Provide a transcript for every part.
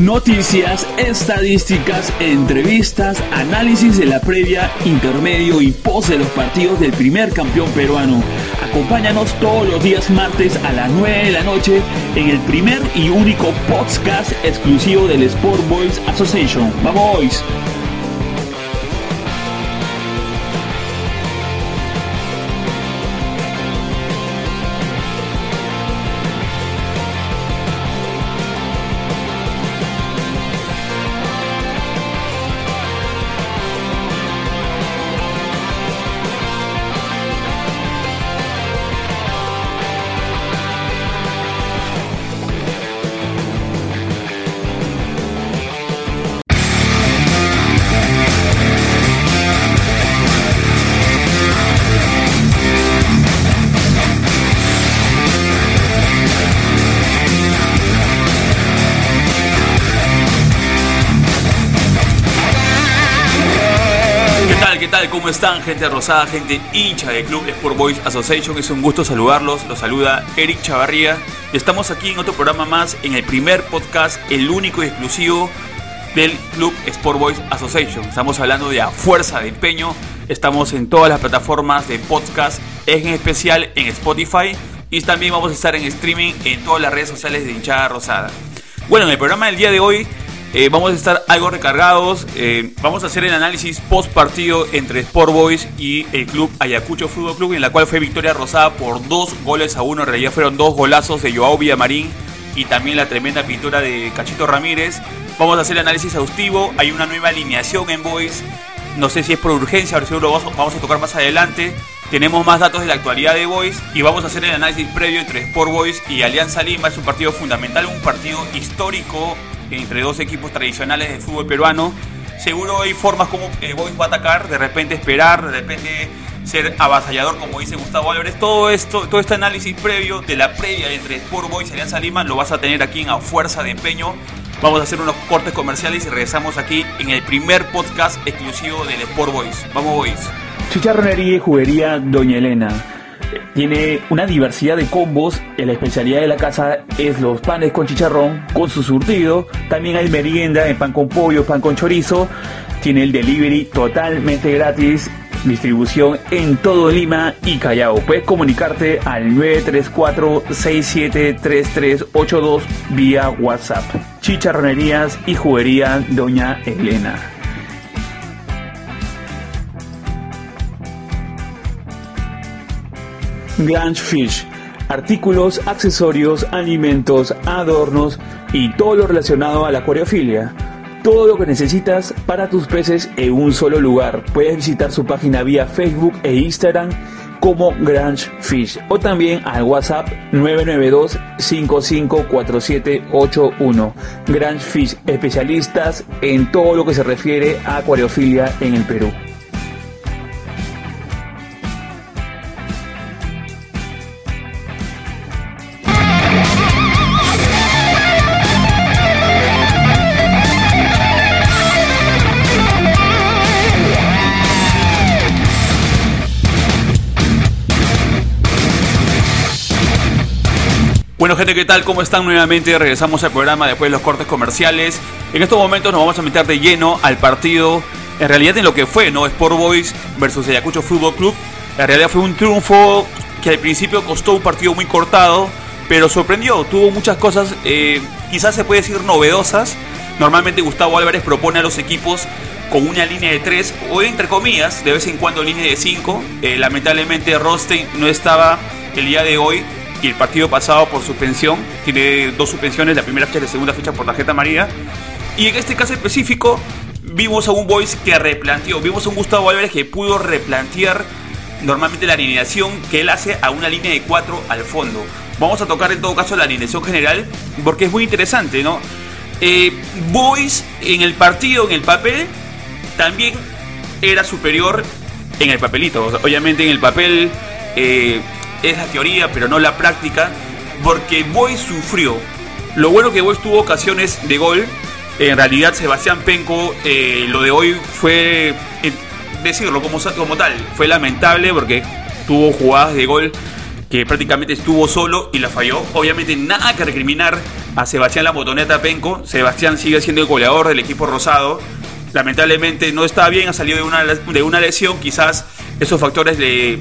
Noticias, estadísticas, entrevistas, análisis de la previa, intermedio y post de los partidos del primer campeón peruano. Acompáñanos todos los días martes a las 9 de la noche en el primer y único podcast exclusivo del Sport Boys Association. ¡Vamos, ¿Cómo están, gente rosada, gente hincha del Club Sport Boys Association? Es un gusto saludarlos. Los saluda Eric Chavarría. Estamos aquí en otro programa más, en el primer podcast, el único y exclusivo del Club Sport Boys Association. Estamos hablando de a fuerza de empeño. Estamos en todas las plataformas de podcast, en especial en Spotify. Y también vamos a estar en streaming en todas las redes sociales de hinchada rosada. Bueno, en el programa del día de hoy eh, vamos a estar algo recargados. Eh, vamos a hacer el análisis post partido entre Sport Boys y el club Ayacucho Fútbol Club, en la cual fue victoria rosada por dos goles a uno. En realidad fueron dos golazos de Joao Villamarín y también la tremenda pintura de Cachito Ramírez. Vamos a hacer el análisis exhaustivo. Hay una nueva alineación en Boys. No sé si es por urgencia, a ver si lo vamos a tocar más adelante. Tenemos más datos de la actualidad de Boys y vamos a hacer el análisis previo entre Sport Boys y Alianza Lima. Es un partido fundamental, un partido histórico entre dos equipos tradicionales de fútbol peruano. Seguro hay formas como eh, Boys va a atacar, de repente esperar, de repente ser avasallador, como dice Gustavo Álvarez. Todo esto, todo este análisis previo de la previa entre Sport Boys y Alianza Lima lo vas a tener aquí en A Fuerza de Empeño. Vamos a hacer unos cortes comerciales y regresamos aquí en el primer podcast exclusivo del Sport Boys. Vamos Boys. Chicharronería y juguería Doña Elena tiene una diversidad de combos. La especialidad de la casa es los panes con chicharrón, con su surtido. También hay merienda en pan con pollo, pan con chorizo. Tiene el delivery totalmente gratis. Distribución en todo Lima y Callao. Puedes comunicarte al 934-673382 vía WhatsApp. Chicharronerías y juguería Doña Elena. Glange Fish. Artículos, accesorios, alimentos, adornos y todo lo relacionado a la acuariofilia. Todo lo que necesitas para tus peces en un solo lugar. Puedes visitar su página vía Facebook e Instagram como Grange Fish o también al WhatsApp 992 554781. Grange Fish, especialistas en todo lo que se refiere a acuariofilia en el Perú. Bueno gente, ¿qué tal? ¿Cómo están nuevamente? Regresamos al programa después de los cortes comerciales. En estos momentos nos vamos a meter de lleno al partido, en realidad en lo que fue, ¿no? Sport Boys versus Ayacucho Fútbol Club. En realidad fue un triunfo que al principio costó un partido muy cortado, pero sorprendió, tuvo muchas cosas, eh, quizás se puede decir novedosas. Normalmente Gustavo Álvarez propone a los equipos con una línea de 3 o entre comillas, de vez en cuando línea de 5. Eh, lamentablemente Rostein no estaba el día de hoy y el partido pasado por suspensión. Tiene dos suspensiones, la primera fecha y la segunda fecha por tarjeta amarilla. Y en este caso específico, vimos a un Boys que replanteó, vimos a un Gustavo Álvarez que pudo replantear normalmente la alineación que él hace a una línea de 4 al fondo. Vamos a tocar en todo caso la alineación general porque es muy interesante, ¿no? Eh, Boys en el partido, en el papel, también era superior en el papelito. obviamente en el papel eh, es la teoría, pero no la práctica, porque Boy sufrió. Lo bueno que Boy tuvo ocasiones de gol. En realidad, Sebastián Penco, eh, lo de hoy fue, eh, decirlo como, como tal, fue lamentable porque tuvo jugadas de gol que prácticamente estuvo solo y la falló. Obviamente nada que recriminar a Sebastián La Botoneta Penco. Sebastián sigue siendo el goleador del equipo rosado. Lamentablemente no está bien, ha salido de una, de una lesión. Quizás esos factores le,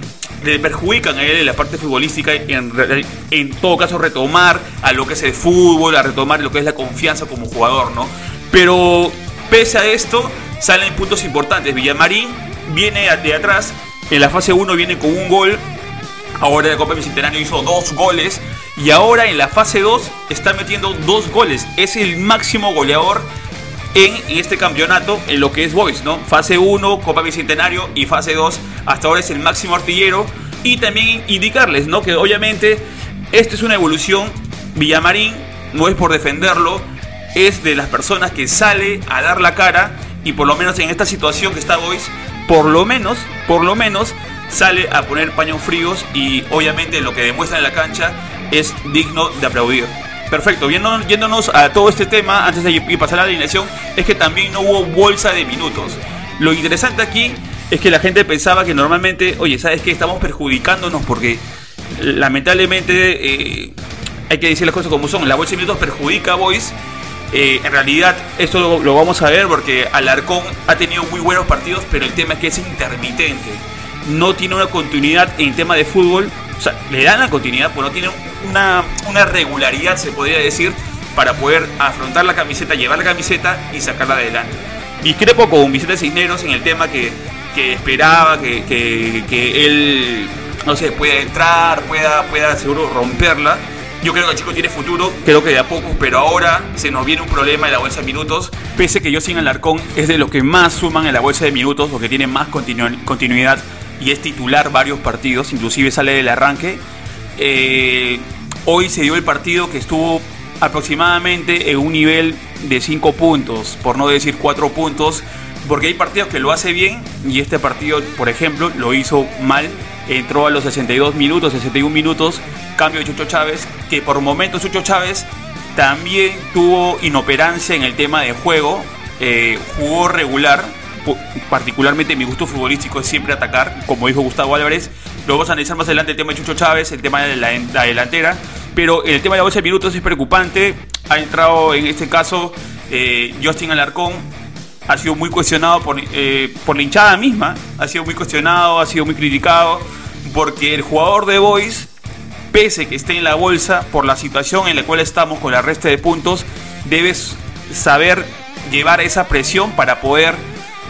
perjudican a él en la parte futbolística. En, en todo caso, retomar a lo que es el fútbol, a retomar lo que es la confianza como jugador, ¿no? Pero pese a esto, salen puntos importantes. Villamarín viene de atrás. En la fase 1 viene con un gol. Ahora en la Copa Bicentenario hizo dos goles. Y ahora en la fase 2 está metiendo dos goles. Es el máximo goleador en, este campeonato, en lo que es Boys, ¿no? Fase 1, Copa Bicentenario y fase 2, hasta ahora es el máximo artillero. Y también indicarles, ¿no? Que obviamente esta es una evolución. Villamarín no es por defenderlo, es de las personas que sale a dar la cara y por lo menos en esta situación que está Boys, por lo menos, por lo menos sale a poner paños fríos y obviamente lo que demuestra en la cancha es digno de aplaudir. Perfecto, yéndonos a todo este tema, antes de pasar a la alineación, es que también no hubo bolsa de minutos. Lo interesante aquí es que la gente pensaba que normalmente, oye, ¿sabes qué? Estamos perjudicándonos porque lamentablemente eh, hay que decir las cosas como son. La bolsa de minutos perjudica a Boys. Eh, en realidad, esto lo, lo, vamos a ver porque Alarcón ha tenido muy buenos partidos, pero el tema es que es intermitente. No tiene una continuidad en tema de fútbol o sea, le dan la continuidad, pero no tienen una, una regularidad, se podría decir, para poder afrontar la camiseta, llevar la camiseta y sacarla adelante. Discrepo con Vicente Cisneros en el tema que, que esperaba que, que, él, no sé, pueda entrar, pueda, pueda seguro romperla. Yo creo que el chico tiene futuro, creo que de a poco, pero ahora se nos viene un problema en la bolsa de minutos. Pese que yo sin Alarcón es de los que más suman en la bolsa de minutos, los que tienen más continuidad y es titular varios partidos, inclusive sale del arranque. Eh, hoy se dio el partido que estuvo aproximadamente en un nivel de 5 puntos, por no decir 4 puntos, porque hay partidos que lo hace bien y este partido, por ejemplo, lo hizo mal. Entró a los 62 minutos, 61 minutos, cambio de Chucho Chávez, que por momentos Chucho Chávez también tuvo inoperancia en el tema de juego, eh, jugó regular, particularmente mi gusto futbolístico es siempre atacar, como dijo Gustavo Álvarez. Lo vamos a analizar más adelante el tema de Chucho Chávez, el tema de la, delantera. Pero el tema de la bolsa de minutos es preocupante. Ha entrado en este caso eh, Justin Alarcón. Ha sido muy cuestionado por, eh, por la hinchada misma. Ha sido muy cuestionado, ha sido muy criticado. Porque el jugador de Boys, pese que esté en la bolsa, por la situación en la cual estamos con la resta de puntos, debes saber llevar esa presión para poder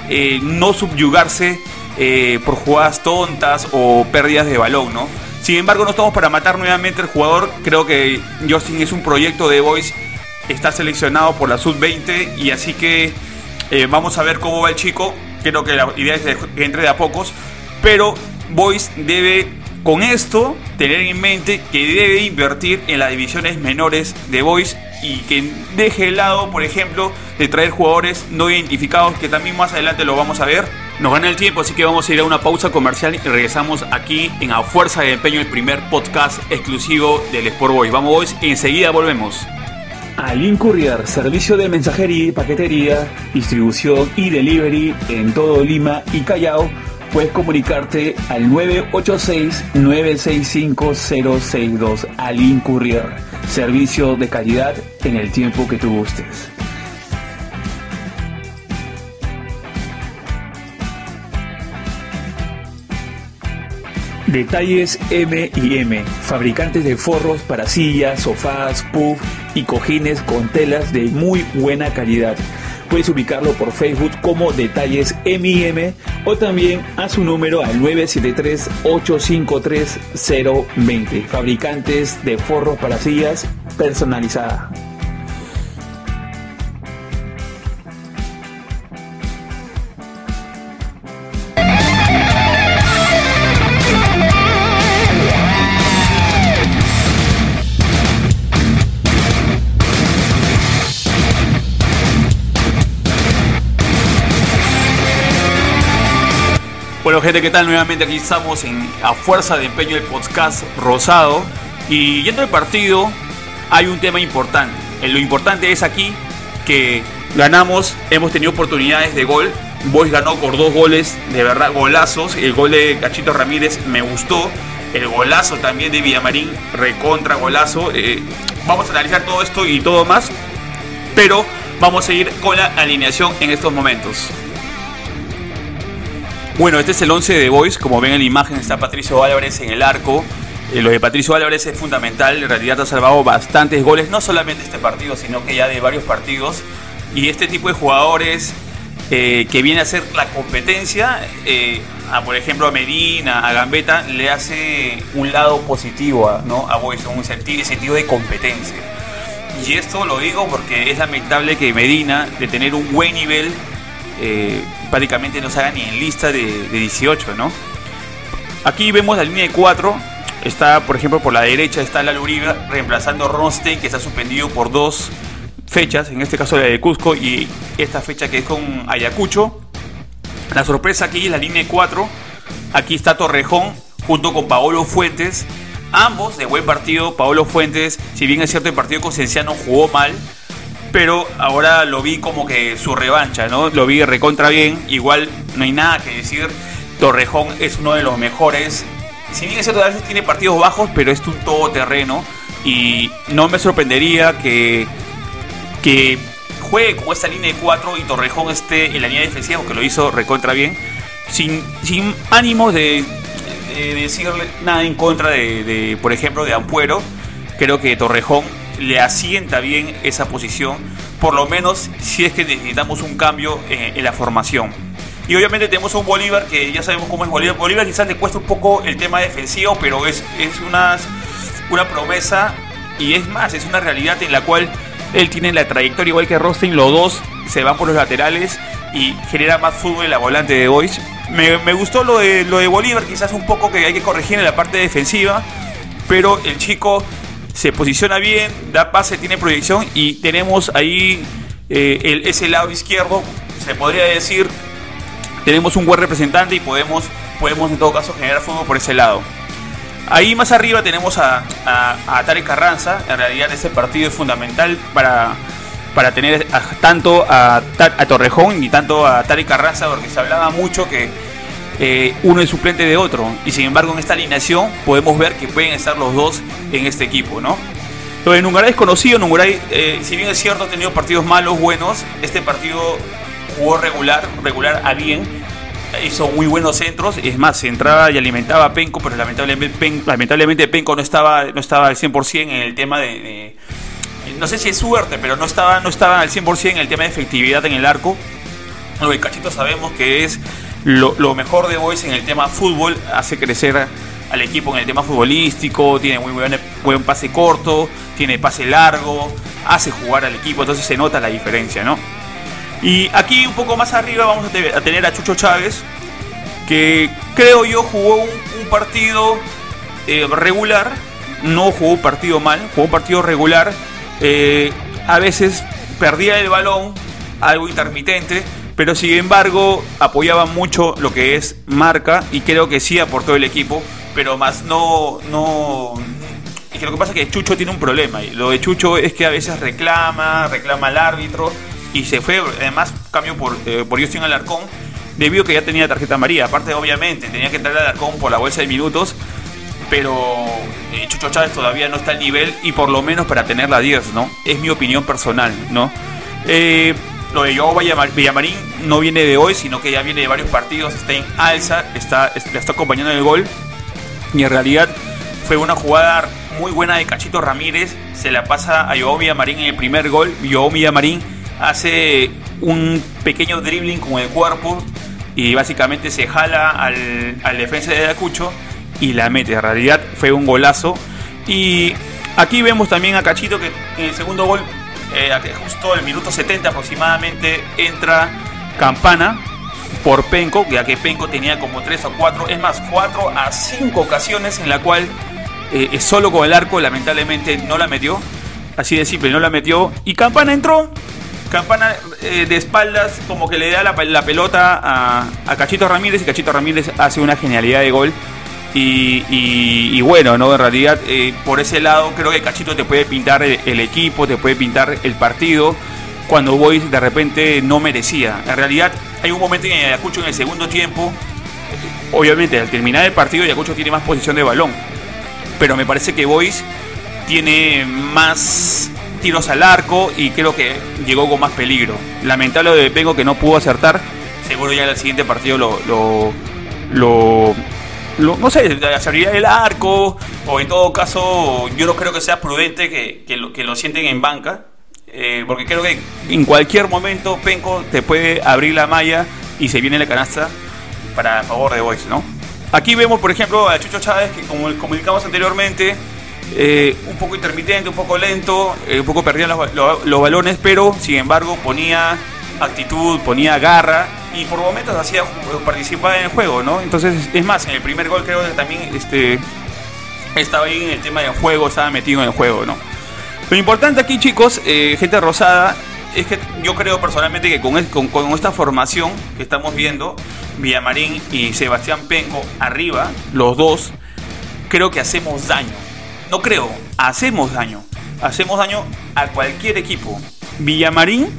eh, no subyugarse eh, por jugadas tontas o pérdidas de balón, ¿no? Sin embargo, no estamos para matar nuevamente al jugador. Creo que Justin es un proyecto de Boys. Está seleccionado por la Sub-20 y así que eh, vamos a ver cómo va el chico. Creo que la idea es que entre de a pocos. Pero Boys debe, con esto, tener en mente que debe invertir en las divisiones menores de Boys y que deje de lado, por ejemplo, de traer jugadores no identificados, que también más adelante lo vamos a ver. Nos gana el tiempo, así que vamos a ir a una pausa comercial y regresamos aquí en A Fuerza de Empeño, el primer podcast exclusivo del Sport Boys. Vamos Boys, enseguida volvemos. Alin Courier, servicio de mensajería, paquetería, distribución y delivery en todo Lima y Callao. Puedes comunicarte al 986-965-062 Alin Courier. Servicio de calidad en el tiempo que tú gustes. Detalles M y M, fabricantes de forros para sillas, sofás, puff y cojines con telas de muy buena calidad Puedes ubicarlo por Facebook como Detalles MIM o también a su número al 973-853-020. Fabricantes de forros para sillas personalizada. Bueno, gente, ¿qué tal? Nuevamente aquí estamos en A Fuerza de Empeño del podcast Rosado. Y yendo al partido, hay un tema importante. Lo importante es aquí que ganamos, hemos tenido oportunidades de gol, Boys ganó por dos goles, de verdad, golazos. El gol de Cachito Ramírez me gustó. El golazo también de Villamarín, recontra golazo. Eh, vamos a analizar todo esto y todo más. Pero vamos a ir con la alineación en estos momentos. Bueno, este es el 11 de Boys. Como ven en la imagen está Patricio Álvarez en el arco. Eh, lo de Patricio Álvarez es fundamental. En realidad ha salvado bastantes goles, no solamente este partido, sino que ya de varios partidos. Y este tipo de jugadores eh, que viene a hacer la competencia, eh, a, por ejemplo a Medina, a Gambetta, le hace un lado positivo a, ¿no? a Boys, un sentido, sentido de competencia. Y esto lo digo porque es lamentable que Medina, de tener un buen nivel, eh, prácticamente no se haga ni en lista de, 18, ¿no? Aquí vemos la línea de 4. Está, por ejemplo, por la derecha está la Uribe reemplazando a Ronstein, que está suspendido por dos fechas, en este caso la de Cusco y esta fecha que es con Ayacucho. La sorpresa aquí es la línea de 4. Aquí está Torrejón junto con Paolo Fuentes. Ambos de buen partido. Paolo Fuentes, si bien es cierto, el partido con Cienciano jugó mal, pero ahora lo vi como que su revancha, ¿no? Lo vi recontra bien, igual no hay nada que decir. Torrejón es uno de los mejores. Si bien es cierto, a veces tiene partidos bajos, pero es un todoterreno. Y no me sorprendería que, que juegue con esta línea de 4 y Torrejón esté en la línea defensiva, porque lo hizo recontra bien. Sin, sin ánimos de, decirle nada en contra de, de, por ejemplo, de Ampuero. Creo que Torrejón le asienta bien esa posición, por lo menos si es que necesitamos un cambio en, la formación. Y obviamente tenemos a un Bolívar que ya sabemos cómo es Bolívar. Bolívar quizás le cuesta un poco el tema defensivo, pero es, es una, una promesa y es más, es una realidad en la cual él tiene la trayectoria igual que Rostein, los dos se van por los laterales y genera más fútbol en la volante de Boys. Me, me, gustó lo de, lo de Bolívar, quizás un poco que hay que corregir en la parte defensiva, pero el chico se posiciona bien, da pase, tiene proyección y tenemos ahí eh, el, ese lado izquierdo, se podría decir, tenemos un buen representante y podemos, podemos en todo caso generar fútbol por ese lado. Ahí más arriba tenemos a, a, Tarek Carranza, en realidad ese partido es fundamental para, para tener tanto a, a Torrejón y tanto a Tarek Carranza, porque se hablaba mucho que eh, uno es suplente de otro. Y sin embargo, en esta alineación podemos ver que pueden estar los dos en este equipo, ¿no? De Nungaray es conocido. Nungaray, eh, si bien es cierto, ha tenido partidos malos, buenos. Este partido jugó regular, regular a bien. Hizo muy buenos centros. Es más, se entraba y alimentaba a Penco, pero lamentablemente, lamentablemente Penco no estaba, no estaba al 100% en el tema de, no sé si es suerte, pero no estaba, no estaba al 100% en el tema de efectividad en el arco. Lo de Cachito sabemos que es lo, mejor de Boys en el tema fútbol hace crecer al equipo en el tema futbolístico, tiene muy buen, buen pase corto, tiene pase largo, hace jugar al equipo, entonces se nota la diferencia, ¿no? Y aquí un poco más arriba vamos a, tener a Chucho Chávez, que creo yo jugó un, partido eh, regular, no jugó un partido mal, jugó un partido regular, eh, a veces perdía el balón, algo intermitente, pero sin embargo apoyaba mucho lo que es marca y creo que sí aportó el equipo, pero más no, no, y que lo que pasa es que Chucho tiene un problema, y lo de Chucho es que a veces reclama, reclama al árbitro, y se fue, además cambio por, eh, por Justin Alarcón, debido a que ya tenía tarjeta amarilla, aparte obviamente tenía que entrar al Alarcón por la bolsa de minutos, pero eh, Chucho Chávez todavía no está al nivel y por lo menos para tener la 10, ¿no? Es mi opinión personal, ¿no? Eh, lo de Joao Villamarín no viene de hoy, sino que ya viene de varios partidos, está en alza, está, está acompañando el gol. Y en realidad fue una jugada muy buena de Cachito Ramírez. Se la pasa a Joao Villamarín en el primer gol. Joao Villamarín hace un pequeño dribbling con el cuerpo y básicamente se jala al, al defensa de Ayacucho y la mete. En realidad fue un golazo. Y aquí vemos también a Cachito que en el segundo gol eh, justo el minuto 70 aproximadamente entra Campana por Penco, ya que Penco tenía como 3 o 4, es más, 4 a 5 ocasiones en la cual eh, solo con el arco lamentablemente no la metió, así de simple, no la metió, y Campana entró, Campana eh, de espaldas como que le da la, pelota a, a Cachito Ramírez y Cachito Ramírez hace una genialidad de gol y, bueno, ¿no? En realidad, eh, por ese lado, creo que Cachito te puede pintar el, equipo, te puede pintar el partido. cuando Boys de repente no merecía. En realidad hay un momento en Ayacucho en el segundo tiempo, obviamente al terminar el partido Ayacucho tiene más posición de balón, pero me parece que Boys tiene más tiros al arco y creo que llegó con más peligro. Lamentable de Pengo que no pudo acertar, seguro ya en el siguiente partido lo, no sé, la el arco, o en todo caso, yo no creo que sea prudente que, que, lo, sienten en banca, eh, porque creo que en cualquier momento Penco te puede abrir la malla y se viene la canasta para favor de Boys, ¿no? Aquí vemos, por ejemplo, a Chucho Chávez, que como comunicamos anteriormente, eh, un poco intermitente, un poco lento, eh, un poco perdía los, los, balones, pero sin embargo ponía actitud, ponía garra y por momentos hacía participar en el juego, ¿no? Entonces, es más, en el primer gol creo que también este, estaba ahí en el tema del juego, estaba metido en el juego, ¿no? Lo importante aquí, chicos, eh, gente rosada, es que yo creo personalmente que con, con, con, esta formación que estamos viendo, Villamarín y Sebastián Penco arriba, los dos, creo que hacemos daño. No creo, hacemos daño. Hacemos daño a cualquier equipo. Villamarín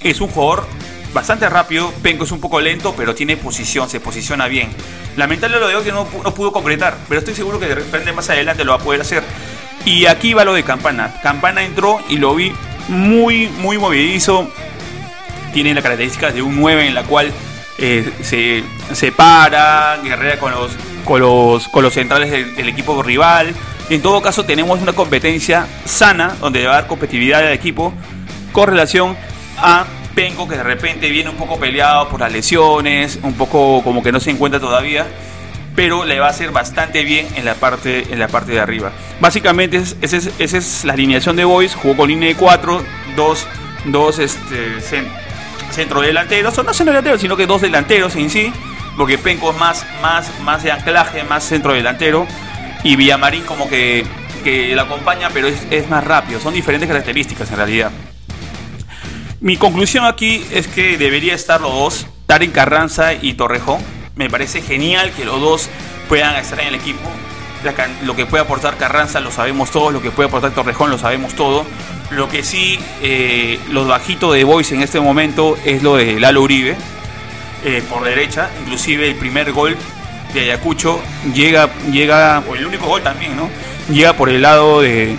es un jugador bastante rápido. Penco es un poco lento, pero tiene posición, se posiciona bien. Lamentable lo de hoy que no, pudo concretar, pero estoy seguro que de repente más adelante lo va a poder hacer. Y aquí va lo de Campana. Campana entró y lo vi muy, muy movedizo. Tiene la característica de un 9 en la cual eh, se, se para, guerrea con los, con los, con los centrales del, equipo rival. En todo caso, tenemos una competencia sana donde va a dar competitividad al equipo con relación a Penco que de repente viene un poco peleado por las lesiones, un poco como que no se encuentra todavía, pero le va a hacer bastante bien en la parte, en la parte de arriba. Básicamente esa es, la alineación de Boys, jugó con línea de 4, dos, dos este, centro delanteros, o no centro delanteros, sino que dos delanteros en sí, porque Penco es más, más, más de anclaje, más centro delantero, y Villamarín como que, que la acompaña, pero es, es más rápido, son diferentes características en realidad. Mi conclusión aquí es que debería estar los dos, Tarek Carranza y Torrejón. Me parece genial que los dos puedan estar en el equipo. Lo que puede aportar Carranza lo sabemos todos, lo que puede aportar Torrejón lo sabemos todo. Lo que sí, eh, los bajitos de Boys en este momento es lo de Lalo Uribe, eh, por derecha. Inclusive el primer gol de Ayacucho llega, llega, o el único gol también, ¿no? Llega por el lado de,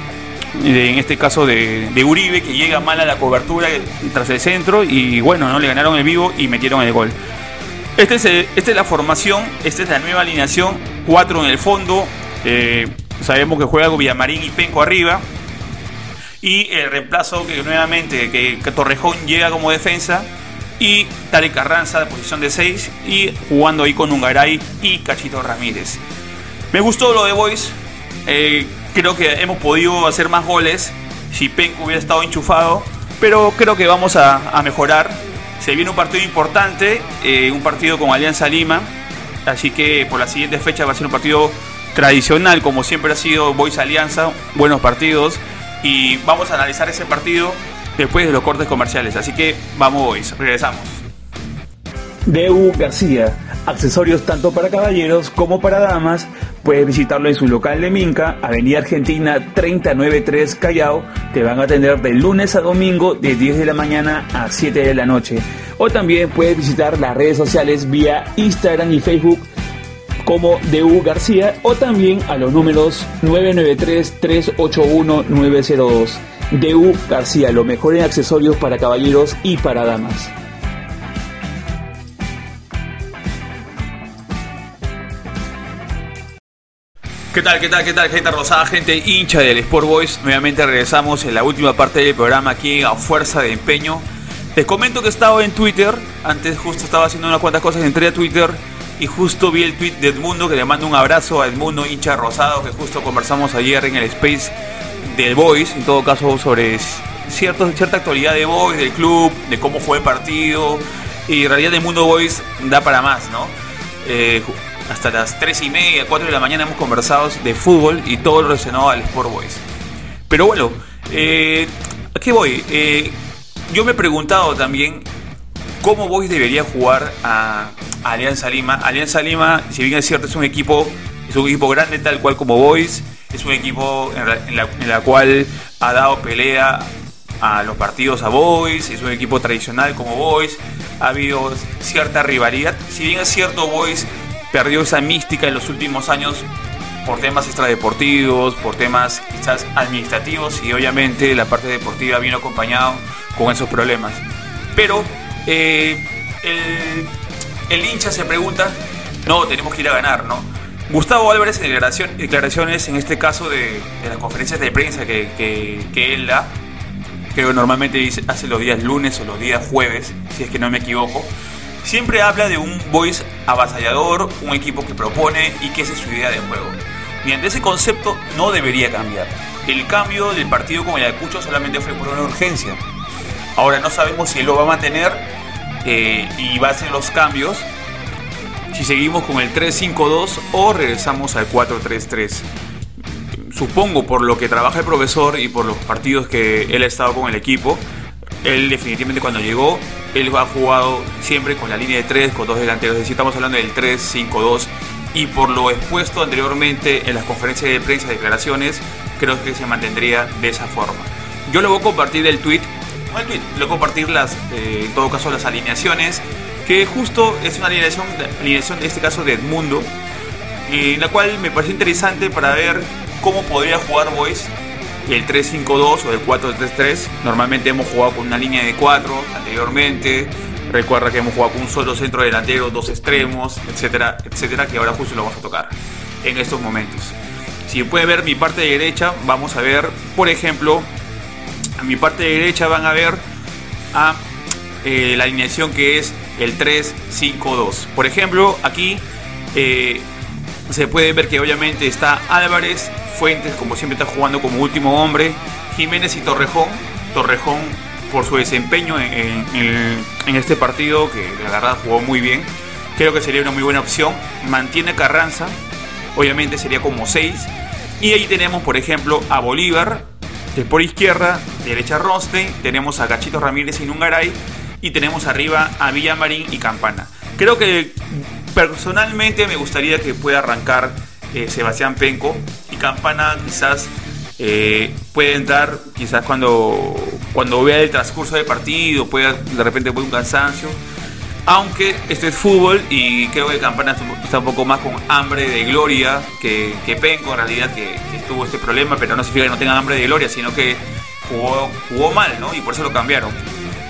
en este caso de, Uribe, que llega mal a la cobertura tras el centro y bueno, no le ganaron el vivo y metieron el gol. Este es esta es la formación, esta es la nueva alineación, cuatro en el fondo, eh, sabemos que juega Villamarín y Penco arriba, y el reemplazo que nuevamente que, Torrejón llega como defensa y Tarek Carranza de posición de 6 y jugando ahí con Ungaray y Cachito Ramírez. Me gustó lo de Boys, eh, creo que hemos podido hacer más goles si Penco hubiera estado enchufado, pero creo que vamos a, mejorar. Se viene un partido importante, eh, un partido con Alianza Lima, así que por la siguiente fecha va a ser un partido tradicional, como siempre ha sido Boys Alianza, buenos partidos, y vamos a analizar ese partido después de los cortes comerciales, así que vamos Boys, regresamos. DU García, accesorios tanto para caballeros como para damas, puedes visitarlo en su local de Minca, Avenida Argentina 393 Callao, te van a atender de lunes a domingo de 10 de la mañana a 7 de la noche. O también puedes visitar las redes sociales vía Instagram y Facebook como DU García o también a los números 993-381-902. DU García, lo mejor en accesorios para caballeros y para damas. ¿Qué tal, qué tal, qué tal, gente rosada, gente hincha del Sport Boys? Nuevamente regresamos en la última parte del programa aquí a Fuerza de Empeño. Les comento que estaba en Twitter, antes justo estaba haciendo unas cuantas cosas, entré a Twitter y justo vi el tweet de Edmundo, que le mando un abrazo a Edmundo, hincha rosado, que justo conversamos ayer en el Space del Boys, en todo caso sobre cierto, cierta actualidad de Boys, del club, de cómo fue el partido, y en realidad Edmundo Boys da para más, ¿no? Eh, hasta las 3 y media, 4 de la mañana hemos conversado de fútbol y todo lo relacionado al Sport Boys. Pero bueno, eh, ¿a qué voy? Eh, yo me he preguntado también cómo Boys debería jugar a, Alianza Lima. Alianza Lima, si bien es cierto, es un equipo, es un equipo grande tal cual como Boys, es un equipo en la, cual ha dado pelea a los partidos a Boys, es un equipo tradicional como Boys, ha habido cierta rivalidad. Si bien es cierto, Boys perdió esa mística en los últimos años por temas extradeportivos, por temas quizás administrativos y obviamente la parte deportiva vino acompañado con esos problemas. Pero eh, el, hincha se pregunta, no, tenemos que ir a ganar, ¿no? Gustavo Álvarez en declaraciones, en este caso de, las conferencias de prensa que, él da, creo que normalmente hace los días lunes o los días jueves, si es que no me equivoco, siempre habla de un voice avasallador, un equipo que propone y que es su idea de juego. Mediante ese concepto no debería cambiar. El cambio del partido con el Ayacucho solamente fue por una urgencia. Ahora no sabemos si lo va a mantener eh, y va a hacer los cambios si seguimos con el 3-5-2 o regresamos al 4-3-3. Supongo por lo que trabaja el profesor y por los partidos que él ha estado con el equipo, él definitivamente cuando llegó, él ha jugado siempre con la línea de 3, con dos delanteros, es decir, estamos hablando del 3-5-2 y por lo expuesto anteriormente en las conferencias de prensa, declaraciones, creo que se mantendría de esa forma. Yo le voy a compartir el tweet, no el tweet, le voy a compartir las, eh, en todo caso las alineaciones que justo es una alineación, alineación de este caso de Edmundo, en la cual me parece interesante para ver cómo podría jugar El 3-5-2 o el 4-3-3. Normalmente hemos jugado con una línea de 4 anteriormente. Recuerda que hemos jugado con un solo centro delantero, dos extremos, etcétera, etcétera, que ahora justo lo vamos a tocar en estos momentos. Si puede ver mi parte derecha, vamos a ver, por ejemplo, a mi parte derecha van a ver a eh, la alineación que es el 3-5-2. Por ejemplo, aquí eh, se puede ver que obviamente está Álvarez, Fuentes, como siempre está jugando como último hombre, Jiménez y Torrejón. Torrejón por su desempeño en, este partido, que la verdad jugó muy bien, creo que sería una muy buena opción. Mantiene Carranza, obviamente sería como 6. Y ahí tenemos, por ejemplo, a Bolívar, de por izquierda, derecha Rostein, tenemos a Gachito Ramírez y Nungaray, y tenemos arriba a Villamarín y Campana. Creo que personalmente me gustaría que pueda arrancar eh, Sebastián Penco y Campana quizás eh, puede entrar quizás cuando, cuando vea el transcurso del partido, pueda, de repente puede un cansancio. Aunque este es fútbol y creo que Campana está un poco más con hambre de gloria que, que Penco en realidad que, que, tuvo este problema, pero no significa que no tenga hambre de gloria, sino que jugó, jugó mal, ¿no? Y por eso lo cambiaron.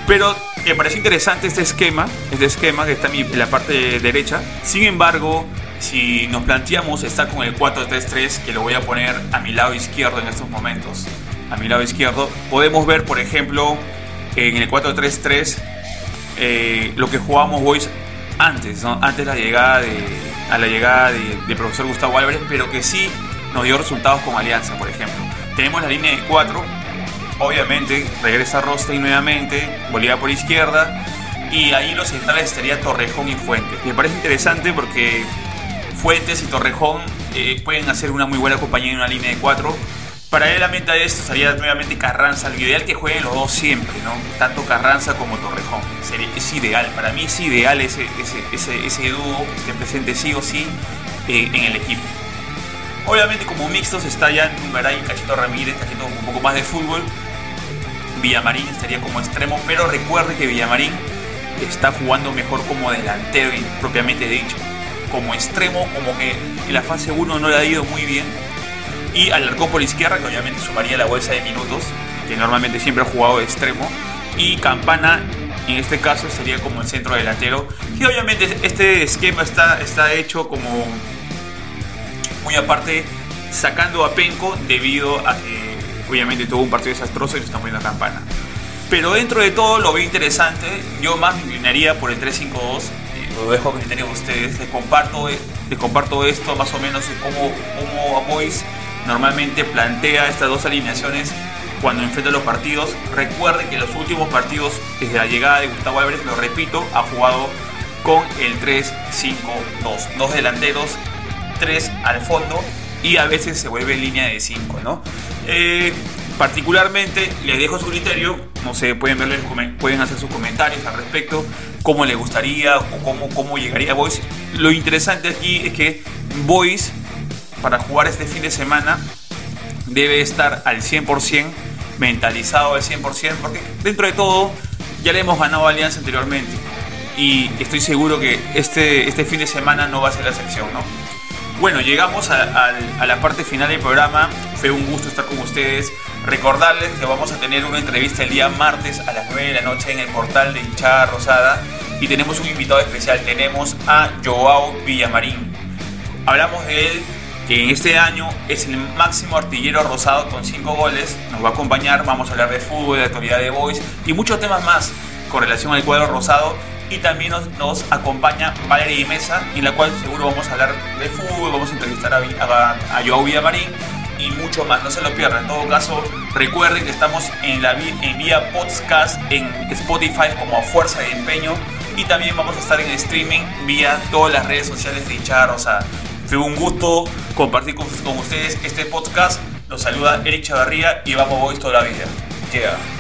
Pero me parece interesante este esquema, este esquema que está en la parte derecha. Sin embargo, si nos planteamos estar con el 4-3-3, que lo voy a poner a mi lado izquierdo en estos momentos, a mi lado izquierdo, podemos ver, por ejemplo, en el 4-3-3 eh, lo que jugábamos boys antes, ¿no? antes la llegada de, a la llegada de, profesor Gustavo Álvarez, pero que sí nos dio resultados con Alianza, por ejemplo. Tenemos la línea de 4 Obviamente regresa Rostein nuevamente, Bolívar por izquierda y ahí los centrales estaría Torrejón y Fuentes. Me parece interesante porque Fuentes y Torrejón eh, pueden hacer una muy buena compañía en una línea de cuatro. Paralelamente a esto estaría nuevamente Carranza. Lo ideal que jueguen los dos siempre. Tanto Carranza como Torrejón. Sería, es ideal. Para mí es ideal ese, ese, ese, dúo que presente sí o sí eh, en el equipo. Obviamente como mixtos está ya Nungaray y Cachito Ramírez, haciendo un poco más de fútbol. Villamarín estaría como extremo, pero recuerde que Villamarín está jugando mejor como delantero y propiamente dicho. Como extremo, como que en la fase 1 no le ha ido muy bien. Y alargó por izquierda, que obviamente sumaría la bolsa de minutos, que normalmente siempre ha jugado de extremo. Y Campana, en este caso, sería como el centro delantero. Y obviamente este esquema está, está hecho como muy aparte, sacando a Penco debido a que obviamente tuvo un partido desastroso y le están poniendo campana. Pero dentro de todo lo veo interesante. Yo más me inclinaría por el 3-5-2. Eh, lo dejo a criterio de ustedes. Les comparto, les comparto esto más o menos cómo, cómo Boys normalmente plantea estas dos alineaciones cuando enfrenta los partidos. Recuerden que los últimos partidos, desde la llegada de Gustavo Álvarez, lo repito, ha jugado con el 3-5-2. Dos delanteros, tres al fondo y a veces se vuelve línea de 5, ¿no? Eh, particularmente les dejo su criterio, no sé, pueden, verle, pueden hacer sus comentarios al respecto, cómo le gustaría o cómo, cómo llegaría Boys. Lo interesante aquí es que Boys, para jugar este fin de semana, debe estar al 100% mentalizado al 100%, porque dentro de todo ya le hemos ganado a Alianza anteriormente. Y estoy seguro que este, este fin de semana no va a ser la excepción, ¿no? Bueno, llegamos a, la parte final del programa. Fue un gusto estar con ustedes. Recordarles que vamos a tener una entrevista el día martes a las 9 de la noche en el portal de Hinchada Rosada. Y tenemos un invitado especial. Tenemos a Joao Villamarín. Hablamos de él, que en este año es el máximo artillero rosado con 5 goles. Nos va a acompañar. Vamos a hablar de fútbol, de actualidad de Boys y muchos temas más con relación al cuadro rosado y también nos, acompaña Valeria y Mesa, en la cual seguro vamos a hablar de fútbol, vamos a entrevistar a, a, a Joao Villamarín y mucho más, no se lo pierdan. En todo caso, recuerden que estamos en, la, en vía podcast en Spotify como Fuerza de Empeño y también vamos a estar en streaming vía todas las redes sociales de Hinchada Rosada. Fue un gusto compartir con, ustedes este podcast. Los saluda Eric Chavarría y vamos hoy toda la vida. Llega.